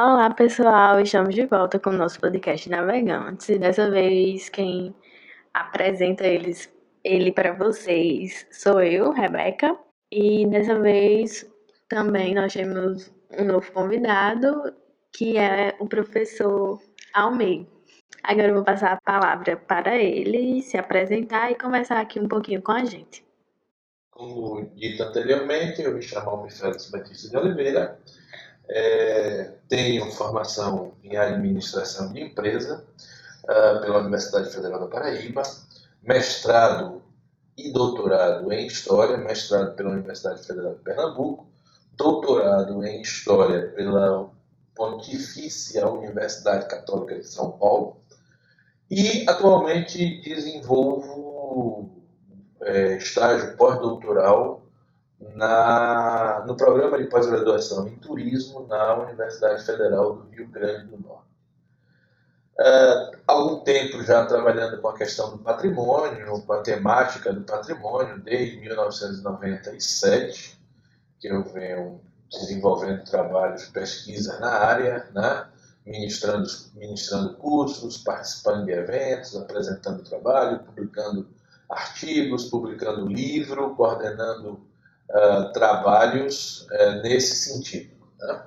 Olá, pessoal! Estamos de volta com o nosso podcast Navegantes. E dessa vez, quem apresenta eles, ele para vocês sou eu, Rebeca. E dessa vez também nós temos um novo convidado, que é o professor Almeida. Agora eu vou passar a palavra para ele se apresentar e conversar aqui um pouquinho com a gente. Como dito anteriormente, eu me chamo Almeida Félix Batista de Oliveira, é, tenho formação em administração de empresa uh, pela Universidade Federal da Paraíba, mestrado e doutorado em História, mestrado pela Universidade Federal de Pernambuco, doutorado em História pela Pontifícia Universidade Católica de São Paulo e atualmente desenvolvo é, estágio pós-doutoral na, no programa de pós-graduação em turismo na Universidade Federal do Rio Grande do Norte. Uh, algum tempo já trabalhando com a questão do patrimônio, com a temática do patrimônio, desde 1997, que eu venho desenvolvendo trabalhos pesquisa na área, né? ministrando, ministrando cursos, participando de eventos, apresentando trabalho, publicando artigos, publicando livro, coordenando uh, trabalhos uh, nesse sentido. Né?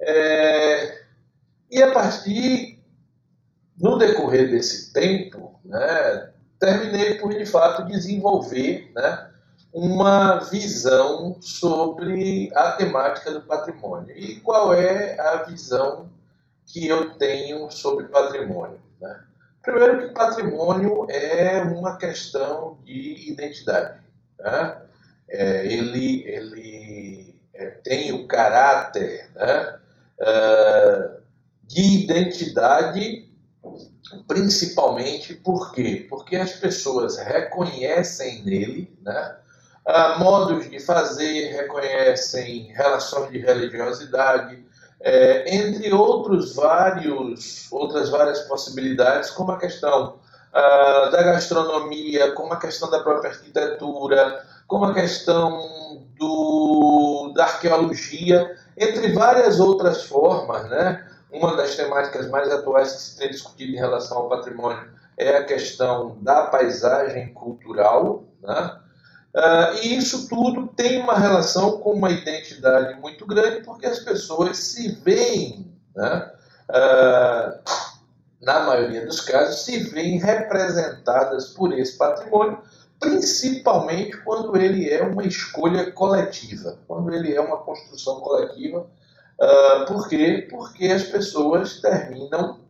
É, e a partir, no decorrer desse tempo, né, terminei por, de fato, desenvolver né, uma visão sobre a temática do patrimônio. E qual é a visão que eu tenho sobre patrimônio? Né? Primeiro que patrimônio é uma questão de identidade. Né? É, ele, ele é, tem o caráter né, uh, de identidade, principalmente por quê? Porque as pessoas reconhecem nele né, modos de fazer, reconhecem relações de religiosidade, é, entre outros vários, outras várias possibilidades, como a questão uh, da gastronomia, como a questão da própria arquitetura, como a questão do, da arqueologia, entre várias outras formas. Né? Uma das temáticas mais atuais que se tem discutido em relação ao patrimônio é a questão da paisagem cultural. Né? Uh, e isso tudo tem uma relação com uma identidade muito grande, porque as pessoas se veem, né? uh, na maioria dos casos, se veem representadas por esse patrimônio, principalmente quando ele é uma escolha coletiva, quando ele é uma construção coletiva. Uh, por quê? Porque as pessoas terminam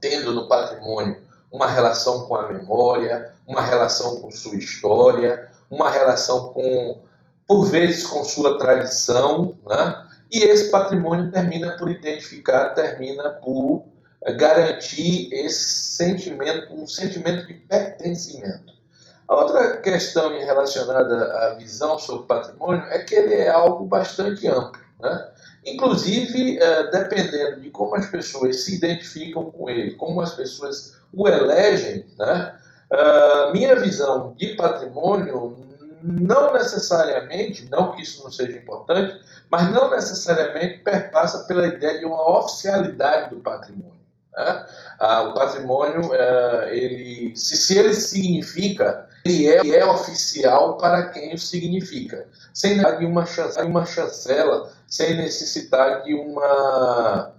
tendo no patrimônio uma relação com a memória, uma relação com sua história, uma relação com, por vezes, com sua tradição, né? e esse patrimônio termina por identificar, termina por garantir esse sentimento, um sentimento de pertencimento. A outra questão relacionada à visão sobre patrimônio é que ele é algo bastante amplo. Né? Inclusive, eh, dependendo de como as pessoas se identificam com ele, como as pessoas o elegem, né? minha visão de patrimônio não necessariamente, não que isso não seja importante, mas não necessariamente perpassa pela ideia de uma oficialidade do patrimônio. Né? Ah, o patrimônio, eh, ele, se ele significa ele é, ele é oficial para quem o significa, sem necessitar de uma chancela, uma chancela sem necessitar de uma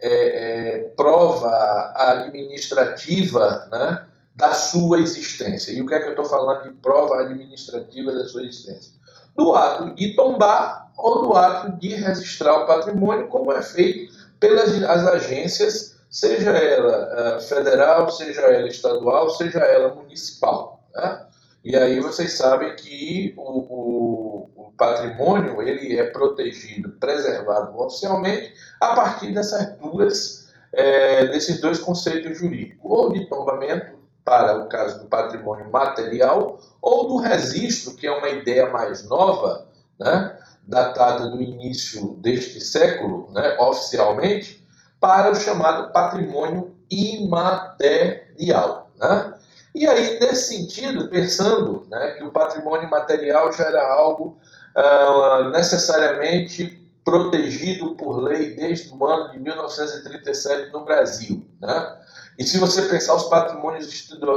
é, é, prova administrativa né, da sua existência. E o que é que eu estou falando de prova administrativa da sua existência? Do ato de tombar ou do ato de registrar o patrimônio, como é feito pelas as agências, seja ela uh, federal, seja ela estadual, seja ela municipal. Né? E aí vocês sabem que o, o, o, patrimônio ele é protegido, preservado oficialmente a partir dessas duas, é, desses dois conceitos jurídicos, ou de tombamento para o caso do patrimônio material, ou do registro, que é uma ideia mais nova, né, datada do início deste século, né, oficialmente, para o chamado patrimônio imaterial. Né? E aí, nesse sentido, pensando né, que o patrimônio material já era algo uh, necessariamente protegido por lei desde o ano de 1937 no Brasil. Né? E se você pensar os patrimônios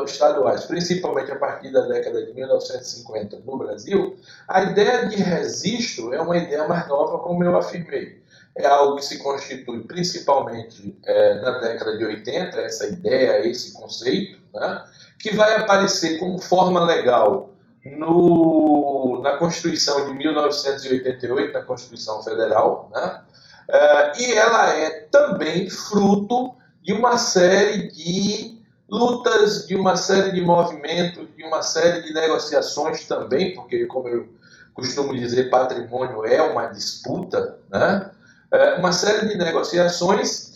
estaduais, principalmente a partir da década de 1950 no Brasil, a ideia de registro é uma ideia mais nova, como eu afirmei. É algo que se constitui principalmente é, na década de 80, essa ideia, esse conceito, né? que vai aparecer como forma legal no, na Constituição de 1988, na Constituição Federal, né? Uh, e ela é também fruto de uma série de lutas, de uma série de movimentos, de uma série de negociações também, porque, como eu costumo dizer, patrimônio é uma disputa, né? Uh, uma série de negociações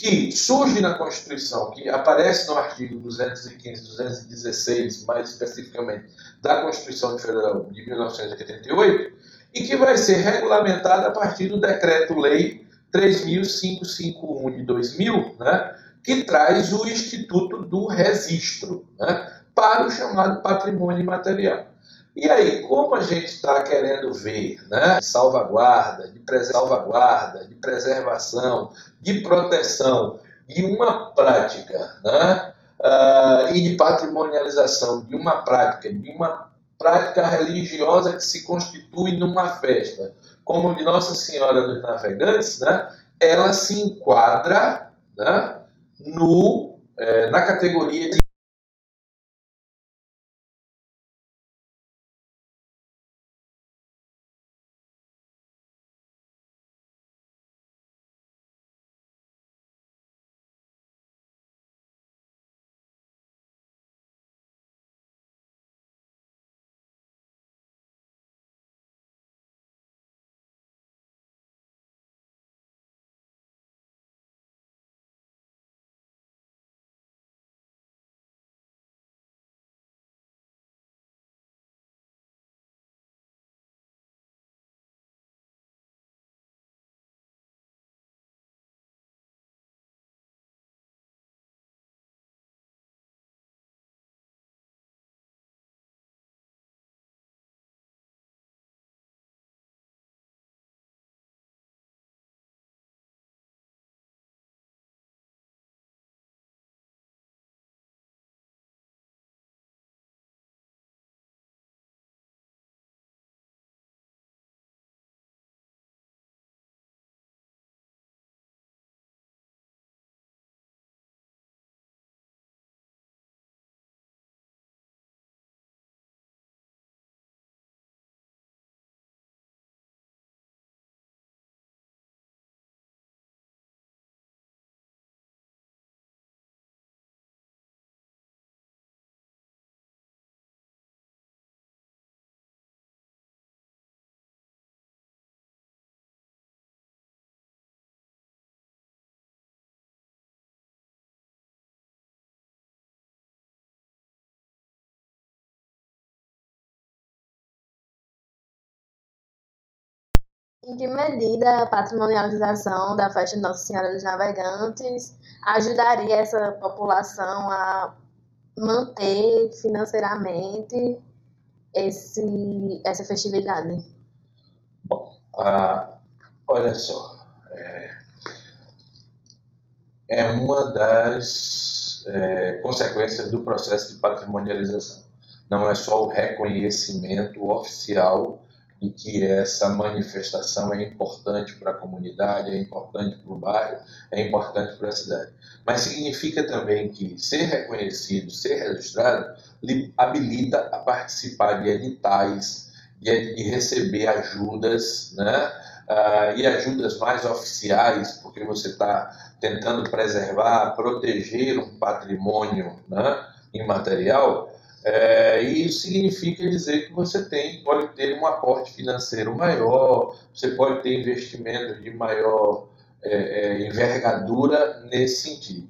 que surge na Constituição, que aparece no artigo 215, 216, mais especificamente, da Constituição Federal de 1988, e que vai ser regulamentada a partir do Decreto-Lei 3.551 de 2000, né, que traz o Instituto do Registro né, para o chamado patrimônio material. E aí, como a gente está querendo ver né, salvaguarda, de salvaguarda, de preservação, de proteção de uma prática né, uh, e de patrimonialização de uma prática, de uma prática religiosa que se constitui numa festa, como de Nossa Senhora dos Navegantes, né, ela se enquadra né, no, eh, na categoria de Em que medida a patrimonialização da festa de Nossa Senhora dos Navegantes ajudaria essa população a manter financeiramente esse, essa festividade? Bom, ah, olha só, é, é uma das é, consequências do processo de patrimonialização. Não é só o reconhecimento oficial e que essa manifestação é importante para a comunidade, é importante para o bairro, é importante para a cidade. Mas significa também que ser reconhecido, ser registrado, lhe habilita a participar de editais, de, de receber ajudas, né? Uh, e ajudas mais oficiais, porque você está tentando preservar, proteger um patrimônio né, imaterial, é, e isso significa dizer que você tem, pode ter um aporte financeiro maior, você pode ter investimentos de maior é, é, envergadura nesse sentido.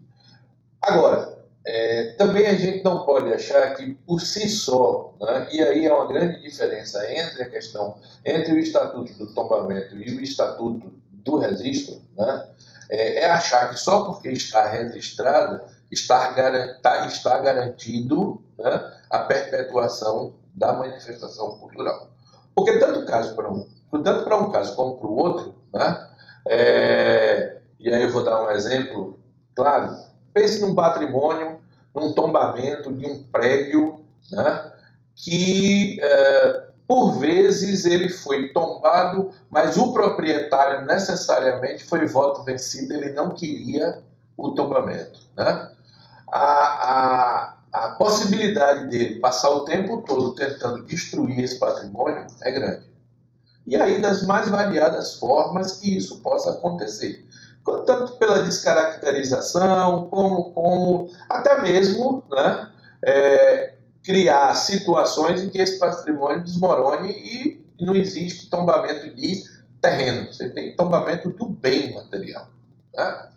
Agora, é, também a gente não pode achar que por si só, né, e aí é uma grande diferença entre a questão entre o Estatuto do Tombamento e o Estatuto do Registro, né, é, é achar que só porque está registrado está, tá, está garantido né, a perpetuação da manifestação cultural. Porque tanto, caso para um, tanto para um caso como para o outro, Né? É, e aí eu vou dar um exemplo claro. Pense num patrimônio, num tombamento de um prédio né, que, é, por vezes, ele foi tombado, mas o proprietário necessariamente foi voto vencido, ele não queria o tombamento. Né? A, a, a possibilidade dele passar o tempo todo tentando destruir esse patrimônio é grande. E aí, das mais variadas formas que isso possa acontecer. Tanto pela descaracterização, como, como até mesmo né, é, criar situações em que esse patrimônio desmorone e não existe tombamento de terreno, você tem tombamento do bem material. Né?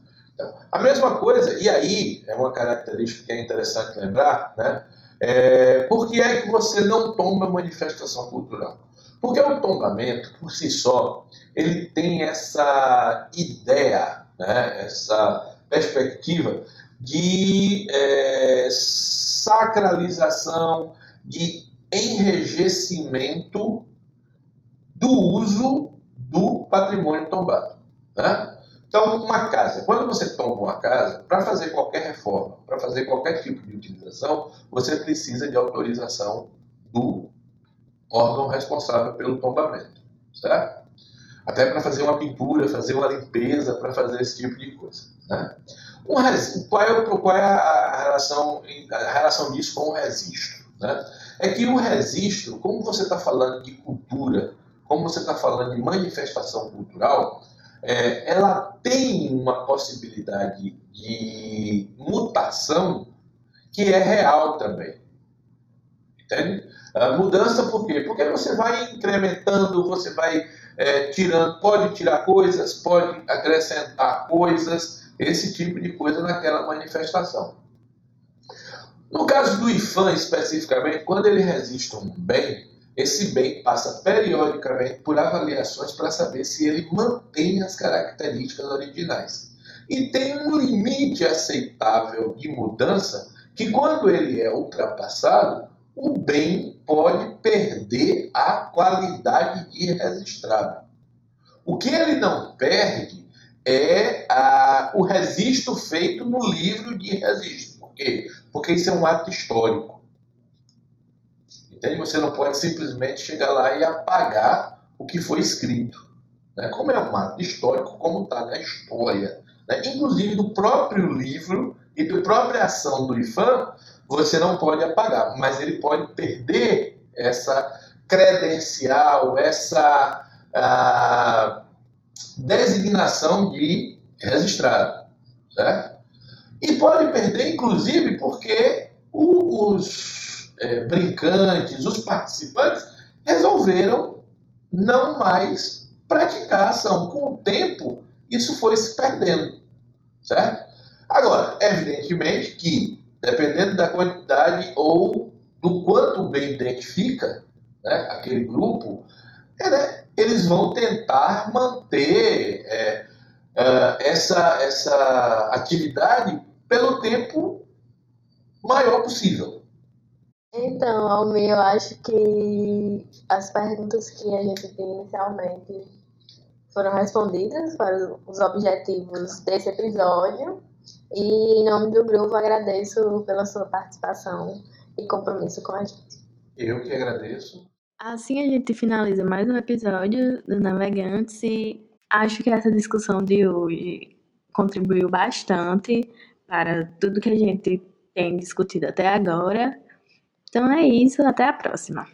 A mesma coisa, e aí é uma característica que é interessante lembrar, né? É, por que é que você não tomba manifestação cultural? Porque o tombamento, por si só, ele tem essa ideia, né, essa perspectiva de é, sacralização, de enrijecimento do uso do patrimônio tombado. Né? Então, uma casa, quando você tomba uma casa, para fazer qualquer reforma, para fazer qualquer tipo de utilização, você precisa de autorização do órgão responsável pelo tombamento, certo? Até para fazer uma pintura, fazer uma limpeza, para fazer esse tipo de coisa. Né? Um qual, é, qual é a, relação, a relação disso com o registro? Né? É que o registro, como você está falando de cultura, como você está falando de manifestação cultural, é, ela tem uma possibilidade de mutação que é real também. Entende? A mudança por quê? Porque você vai incrementando, você vai é, tirando, pode tirar coisas, pode acrescentar coisas, esse tipo de coisa naquela manifestação. No caso do IFAM especificamente, quando ele resiste a um bem, esse bem passa periodicamente por avaliações para saber se ele mantém as características originais. E tem um limite aceitável de mudança que, quando ele é ultrapassado, o bem pode perder a qualidade de registrado. O que ele não perde é a, o registro feito no livro de registro. Por quê? Porque isso é um ato histórico. Entende? Você não pode simplesmente chegar lá e apagar o que foi escrito. Né? Como é um ato histórico, como está na história. Né? Inclusive do próprio livro e da própria ação do IFAM, você não pode apagar, mas ele pode perder essa credencial, essa ah, designação de registrado. Certo? E pode perder, inclusive, porque os é, brincantes, os participantes, resolveram não mais praticar a ação. Com o tempo, isso foi se perdendo. Certo? Agora, evidentemente que, dependendo da quantidade ou do quanto bem identifica né, aquele grupo, é, né, eles vão tentar manter é, é, essa, essa atividade pelo tempo maior possível. Então, Almir, eu acho que as perguntas que a gente tem inicialmente foram respondidas para os objetivos desse episódio. E em nome do grupo agradeço pela sua participação e compromisso com a gente. Eu que agradeço. Assim a gente finaliza mais um episódio do Navegantes e acho que essa discussão de hoje contribuiu bastante para tudo que a gente tem discutido até agora. Então é isso, até a próxima.